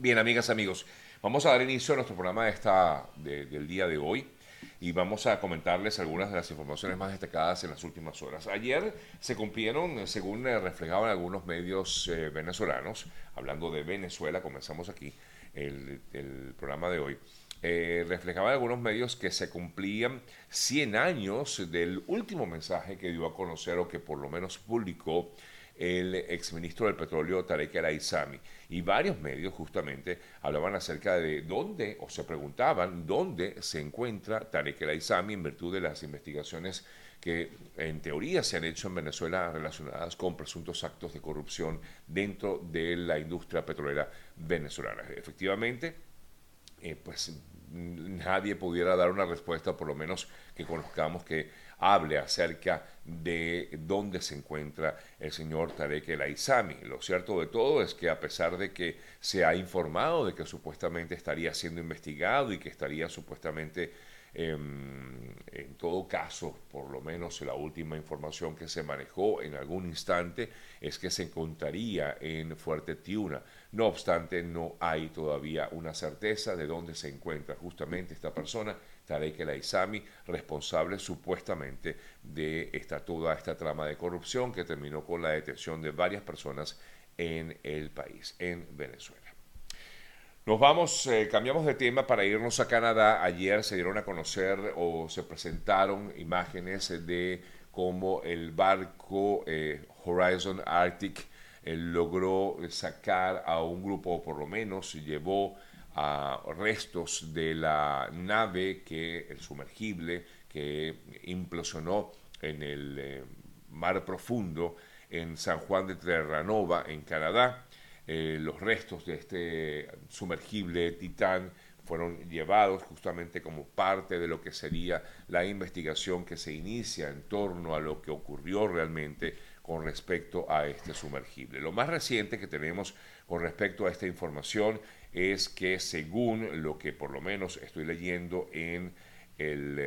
Bien, amigas, amigos, vamos a dar inicio a nuestro programa de esta, del día de hoy y vamos a comentarles algunas de las informaciones más destacadas en las últimas horas. Ayer se cumplieron, según eh, reflejaban algunos medios eh, venezolanos, hablando de Venezuela, comenzamos aquí el, programa de hoy, eh, reflejaban algunos medios que se cumplían 100 años del último mensaje que dio a conocer o que por lo menos publicó el exministro del Petróleo Tarek El Aizami. Y varios medios justamente hablaban acerca de dónde, o se preguntaban dónde se encuentra Tarek El Aizami en virtud de las investigaciones que en teoría se han hecho en Venezuela relacionadas con presuntos actos de corrupción dentro de la industria petrolera venezolana. Efectivamente, eh, pues nadie pudiera dar una respuesta, por lo menos que conozcamos que hable acerca de dónde se encuentra el señor Tarek El Aizami. Lo cierto de todo es que a pesar de que se ha informado de que supuestamente estaría siendo investigado y que estaría supuestamente em, en todo caso, por lo menos la última información que se manejó en algún instante es que se encontraría en Fuerte Tiuna. No obstante, no hay todavía una certeza de dónde se encuentra justamente esta persona Tarek El Aizami, responsable supuestamente de esta, toda esta trama de corrupción que terminó con la detención de varias personas en el país, en Venezuela. Nos vamos, eh, cambiamos de tema para irnos a Canadá. Ayer se dieron a conocer o se presentaron imágenes de cómo el barco eh, Horizon Arctic eh, logró sacar a un grupo, o por lo menos llevó a restos de la nave que el sumergible que implosionó en el eh, mar profundo en San Juan de Terranova en Canadá. Eh, los restos de este sumergible Titán fueron llevados justamente como parte de lo que sería la investigación que se inicia en torno a lo que ocurrió realmente con respecto a este sumergible. Lo más reciente que tenemos con respecto a esta información es que según lo que por lo menos estoy leyendo en el,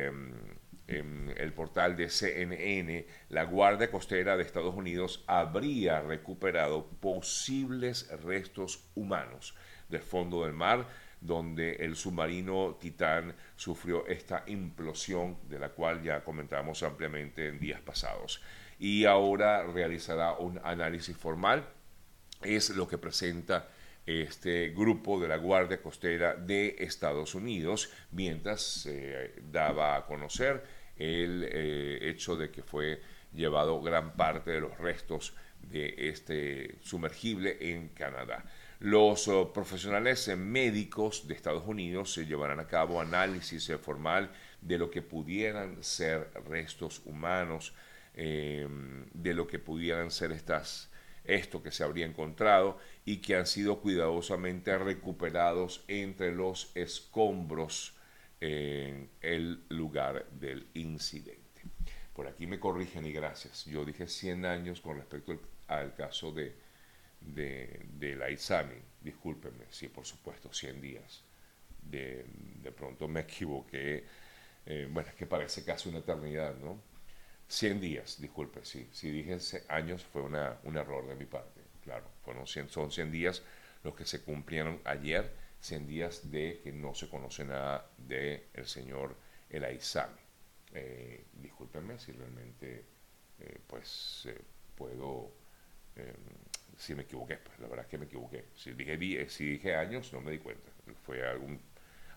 em, el portal de CNN, la Guardia Costera de Estados Unidos habría recuperado posibles restos humanos del fondo del mar donde el submarino Titán sufrió esta implosión de la cual ya comentamos ampliamente en días pasados. Y ahora realizará un análisis formal, es lo que presenta este grupo de la Guardia Costera de Estados Unidos, mientras se daba a conocer el eh, hecho de que fue llevado gran parte de los restos de este sumergible en Canadá. Los oh, profesionales médicos de Estados Unidos se llevarán a cabo análisis formal de lo que pudieran ser restos humanos, de lo que pudieran ser estas esto que se habría encontrado y que han sido cuidadosamente recuperados entre los escombros en el lugar del incidente. Por aquí me corrigen y gracias. Yo dije 100 años con respecto al, caso de, la Isami. Discúlpenme, sí, por supuesto, 100 días. De, de pronto me equivoqué. Eh, bueno, es que parece casi una eternidad, ¿no? 100 días, disculpe, sí. Si dije años fue una, un error de mi parte, claro. Fueron 100, son 100 días los que se cumplieron ayer, 100 días de que no se conoce nada del el señor El Aizami. Eh, discúlpenme si realmente eh, pues eh, puedo em, si me equivoqué pues la verdad es que me equivoqué si dije si dije años no me di cuenta fue algún,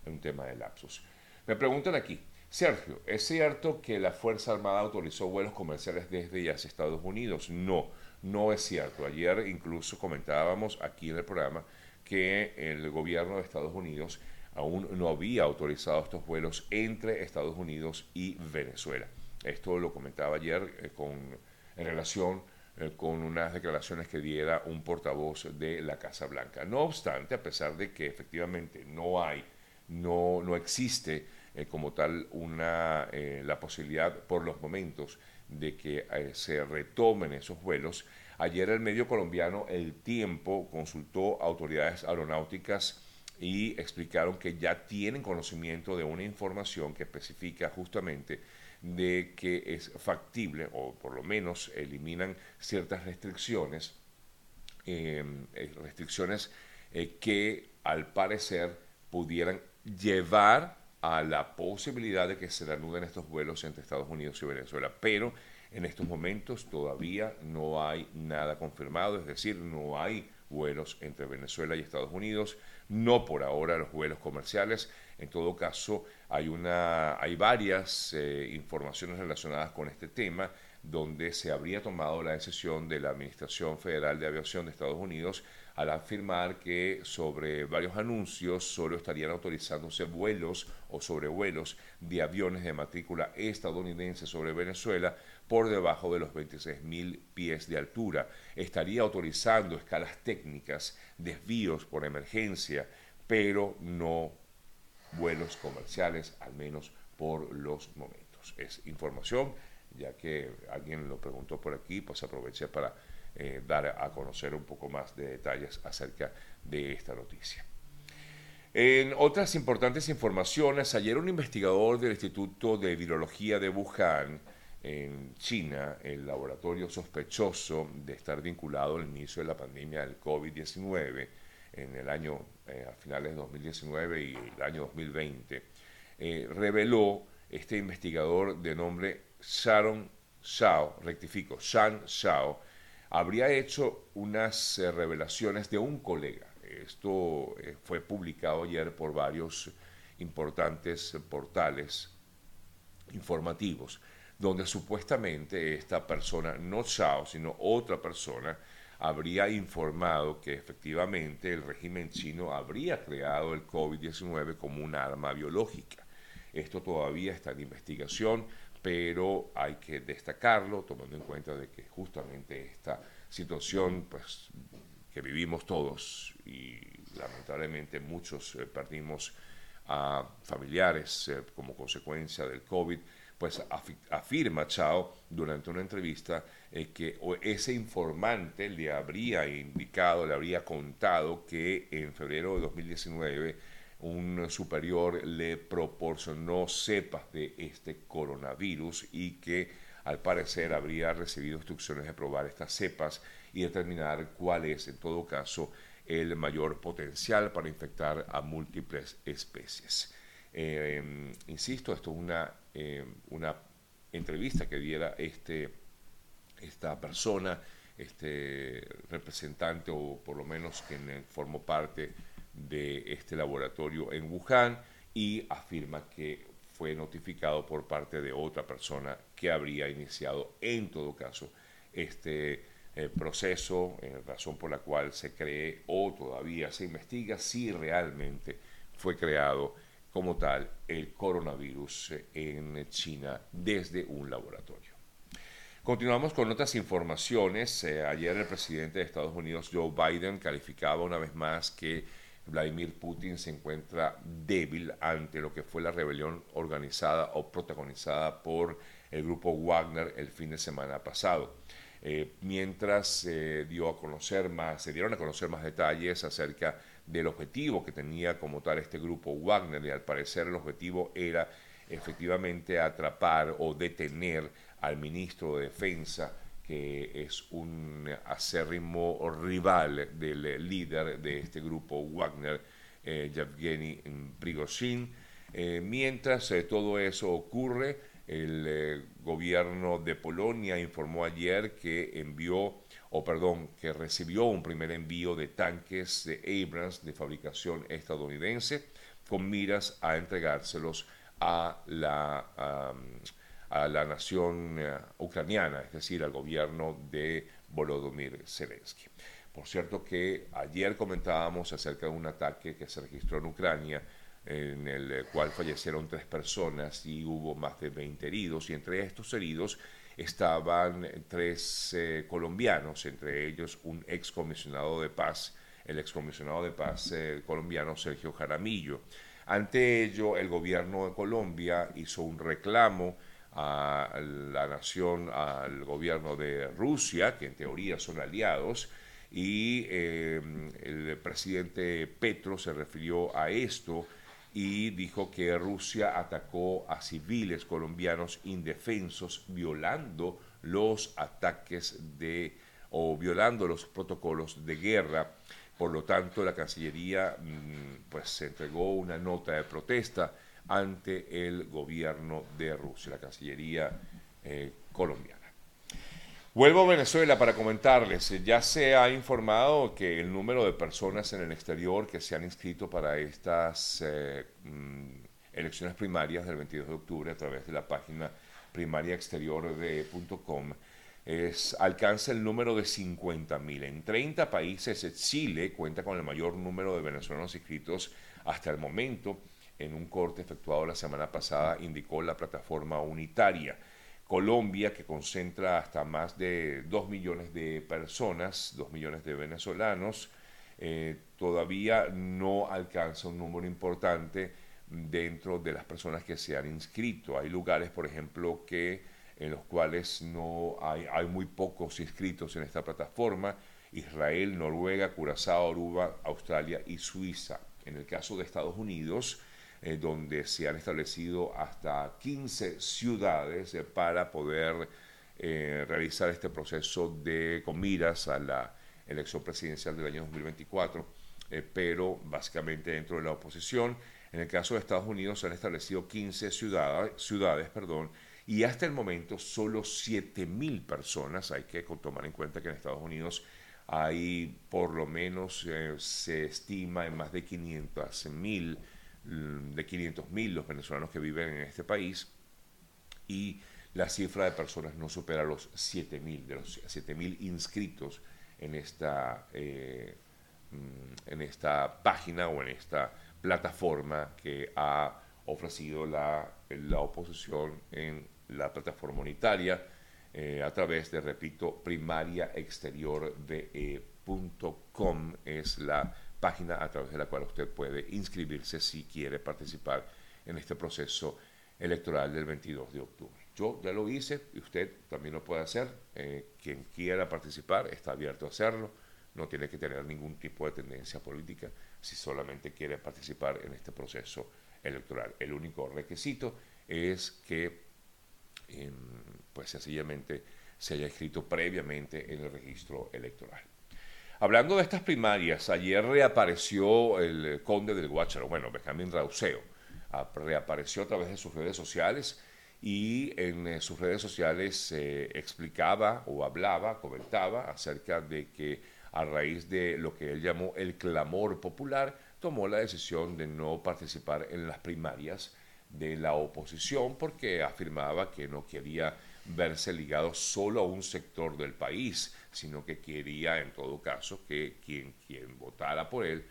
algún tema de lapsus me preguntan aquí Sergio, ¿es cierto que la Fuerza Armada autorizó vuelos comerciales desde y hacia Estados Unidos? No, no es cierto. Ayer incluso comentábamos aquí en el programa que el gobierno de Estados Unidos aún no había autorizado estos vuelos entre Estados Unidos y Venezuela. Esto lo comentaba ayer eh, con, en relación eh, con unas declaraciones que diera un portavoz de la Casa Blanca. No obstante, a pesar de que efectivamente no hay, no, no existe eh, como tal una, eh, la posibilidad por los momentos de que eh, se retomen esos vuelos. Ayer el medio colombiano El Tiempo consultó autoridades aeronáuticas y explicaron que ya tienen conocimiento de una información que especifica justamente de que es factible o por lo menos eliminan ciertas restricciones, restricciones eh, que al parecer pudieran llevar a la posibilidad de que se reanuden estos vuelos entre Estados Unidos y Venezuela. Pero en estos momentos todavía no hay nada confirmado, es decir, no hay vuelos entre Venezuela y Estados Unidos, no por ahora los vuelos comerciales. En todo caso, hay, una, hay varias eh, informaciones relacionadas con este tema donde se habría tomado la decisión de la Administración Federal de Aviación de Estados Unidos al afirmar que sobre varios anuncios solo estarían autorizándose vuelos o sobrevuelos de aviones de matrícula estadounidense sobre Venezuela por debajo de los 26.000 pies de altura. Estaría autorizando escalas técnicas, desvíos por emergencia, pero no vuelos comerciales, al menos por los momentos. Es información, ya que alguien lo preguntó por aquí, pues aproveché para eh, dar a conocer un poco más de detalles acerca de esta noticia. En otras importantes informaciones, ayer un investigador del Instituto de Virología de Wuhan, en China, el laboratorio sospechoso de estar vinculado al inicio de la pandemia del COVID-19 en el año, eh, a finales de 2019 y el año 2020, eh, reveló este investigador de nombre Sharon Shao, rectifico, Shan Shao, habría hecho unas eh, revelaciones de un colega. Esto eh, fue publicado ayer por varios importantes portales informativos, donde supuestamente esta persona, no Chao, sino otra persona, habría informado que efectivamente el régimen chino habría creado el COVID-19 como un arma biológica. Esto todavía está en investigación pero hay que destacarlo tomando en cuenta de que justamente esta situación pues, que vivimos todos y lamentablemente muchos eh, perdimos a familiares eh, como consecuencia del COVID, pues afirma Chao durante una entrevista eh, que ese informante le habría indicado, le habría contado que en febrero de 2019 un superior le proporcionó cepas de este coronavirus y que al parecer habría recibido instrucciones de probar estas cepas y determinar cuál es en todo caso el mayor potencial para infectar a múltiples especies. Em, insisto, esto es una, em, una entrevista que diera este, esta persona, este representante o por lo menos quien formó parte de este laboratorio en Wuhan y afirma que fue notificado por parte de otra persona que habría iniciado en todo caso este eh, proceso, en razón por la cual se cree o todavía se investiga si realmente fue creado como tal el coronavirus en China desde un laboratorio. Continuamos con otras informaciones. Eh, ayer el presidente de Estados Unidos, Joe Biden, calificaba una vez más que Vladimir Putin se encuentra débil ante lo que fue la rebelión organizada o protagonizada por el grupo Wagner el fin de semana pasado. Eh, mientras dio a conocer más, se dieron a conocer más detalles acerca del objetivo que tenía como tal este grupo Wagner y al parecer el objetivo era efectivamente atrapar o detener al ministro de Defensa que es un acérrimo rival del líder de este grupo Wagner, eh, Yevgeny Prigozhin. Eh, mientras eh, todo eso ocurre, el gobierno de Polonia informó ayer que envió, o perdón, que recibió un primer envío de tanques de Abrams de fabricación estadounidense con miras a entregárselos a la a la nación eh, ucraniana, es decir, al gobierno de Volodymyr Zelensky. Por cierto que ayer comentábamos acerca de un ataque que se registró en Ucrania, en el cual fallecieron tres personas y hubo más de 20 heridos, y entre estos heridos estaban tres eh, colombianos, entre ellos un excomisionado de paz, el excomisionado de paz eh, colombiano Sergio Jaramillo. Ante ello, el gobierno de Colombia hizo un reclamo a la nación, al gobierno de Rusia, que en teoría son aliados, y eh, el presidente Petro se refirió a esto y dijo que Rusia atacó a civiles colombianos indefensos violando los ataques de o violando los protocolos de guerra. Por lo tanto, la Cancillería mm, pues entregó una nota de protesta ante el gobierno de Rusia, la Cancillería eh, colombiana. Vuelvo a Venezuela para comentarles, ya se ha informado que el número de personas en el exterior que se han inscrito para estas eh, mm, elecciones primarias del 22 de octubre a través de la página primariaexterior.com es, alcanza el número de 50.000. En 30 países, Chile cuenta con el mayor número de venezolanos inscritos hasta el momento. En un corte efectuado la semana pasada, indicó la plataforma unitaria. Colombia, que concentra hasta más de 2 millones de personas, 2 millones de venezolanos, eh, todavía no alcanza un número importante dentro de las personas que se han inscrito. Hay lugares, por ejemplo, que en los cuales no hay, hay muy pocos inscritos en esta plataforma. Israel, Noruega, Curazao, Aruba, Australia y Suiza. En el caso de Estados Unidos, eh, donde se han establecido hasta 15 ciudades eh, para poder eh, realizar este proceso de con a la elección presidencial del año 2024, pero básicamente dentro de la oposición. En el caso de Estados Unidos se han establecido 15 ciudades, ciudades perdón, y hasta el momento solo 7.000 personas, hay que tomar en cuenta que en Estados Unidos hay por lo menos, se estima en más de 500.000 de 500.000 los venezolanos que viven en este país y la cifra de personas no supera los 7.000, de los 7.000 inscritos en esta, eh, mm, en esta página o en esta plataforma que ha ofrecido la, la oposición en la plataforma unitaria eh, a través de, repito, primariaexteriorde.com es la página a través de la cual usted puede inscribirse si quiere participar en este proceso electoral del 22 de octubre. Yo ya lo hice y usted también lo puede hacer. Eh, quien quiera participar está abierto a hacerlo. No tiene que tener ningún tipo de tendencia política si solamente quiere participar en este proceso electoral. El único requisito es que, em, pues sencillamente, se haya inscrito previamente en el registro electoral. Hablando de estas primarias, ayer reapareció el conde del Guácharo, bueno, Benjamín Rauseo, ah, reapareció a través de sus redes sociales y en eh, sus redes sociales explicaba o hablaba, comentaba acerca de que a raíz de lo que él llamó el clamor popular, tomó la decisión de no participar en las primarias de la oposición porque afirmaba que no quería verse ligado solo a un sector del país, sino que quería en todo caso que quien, quien votara por él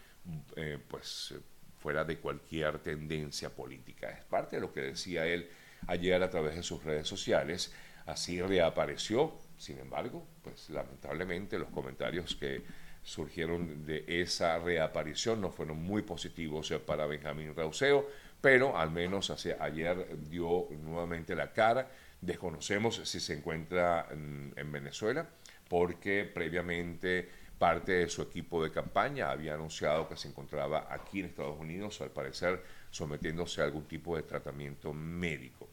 eh, pues fuera de cualquier tendencia política. Es parte de lo que decía él ayer a través de sus redes sociales. Así reapareció, sin embargo, pues lamentablemente los comentarios que surgieron de esa reaparición no fueron muy positivos para Benjamín Rauseo, pero al menos hace, ayer dio nuevamente la cara Desconocemos si se encuentra en, Venezuela porque previamente parte de su equipo de campaña había anunciado que se encontraba aquí en Estados Unidos, al parecer sometiéndose a algún tipo de tratamiento médico,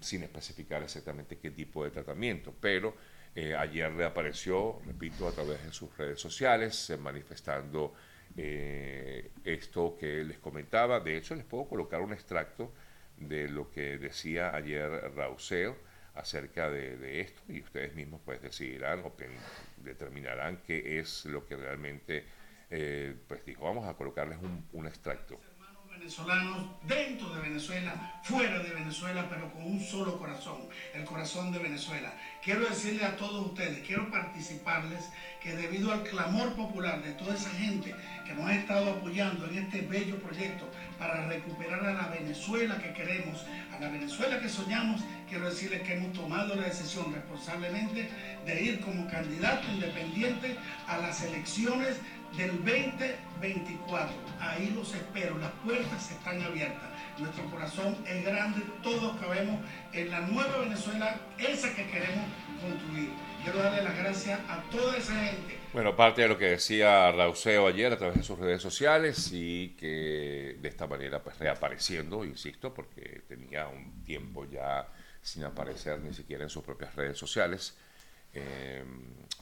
sin especificar exactamente qué tipo de tratamiento, pero eh, ayer reapareció, repito, a través de sus redes sociales, manifestando eh, esto que les comentaba. De hecho, les puedo colocar un extracto de lo que decía ayer Rauseo acerca de, esto y ustedes mismos pues decidirán o determinarán qué es lo que realmente eh, pues dijo. Vamos a colocarles un extracto venezolanos dentro de Venezuela, fuera de Venezuela, pero con un solo corazón, el corazón de Venezuela. Quiero decirle a todos ustedes, quiero participarles que debido al clamor popular de toda esa gente que nos ha estado apoyando en este bello proyecto para recuperar a la Venezuela que queremos, a la Venezuela que soñamos, quiero decirles que hemos tomado la decisión responsablemente de ir como candidato independiente a las elecciones del 2024. Ahí los espero, las puertas están abiertas. Nuestro corazón es grande, todos cabemos en la nueva Venezuela, esa que queremos construir. Quiero darle las gracias a toda esa gente. Bueno, parte de lo que decía Rauseo ayer a través de sus redes sociales y que de esta manera pues reapareciendo, insisto, porque tenía un tiempo ya sin aparecer ni siquiera en sus propias redes sociales, eh,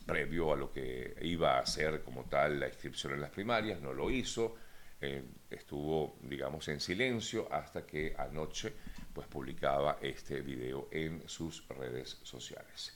previo a lo que iba a ser como tal la inscripción en las primarias, no lo hizo, eh, estuvo, digamos, en silencio hasta que anoche pues publicaba este video en sus redes sociales.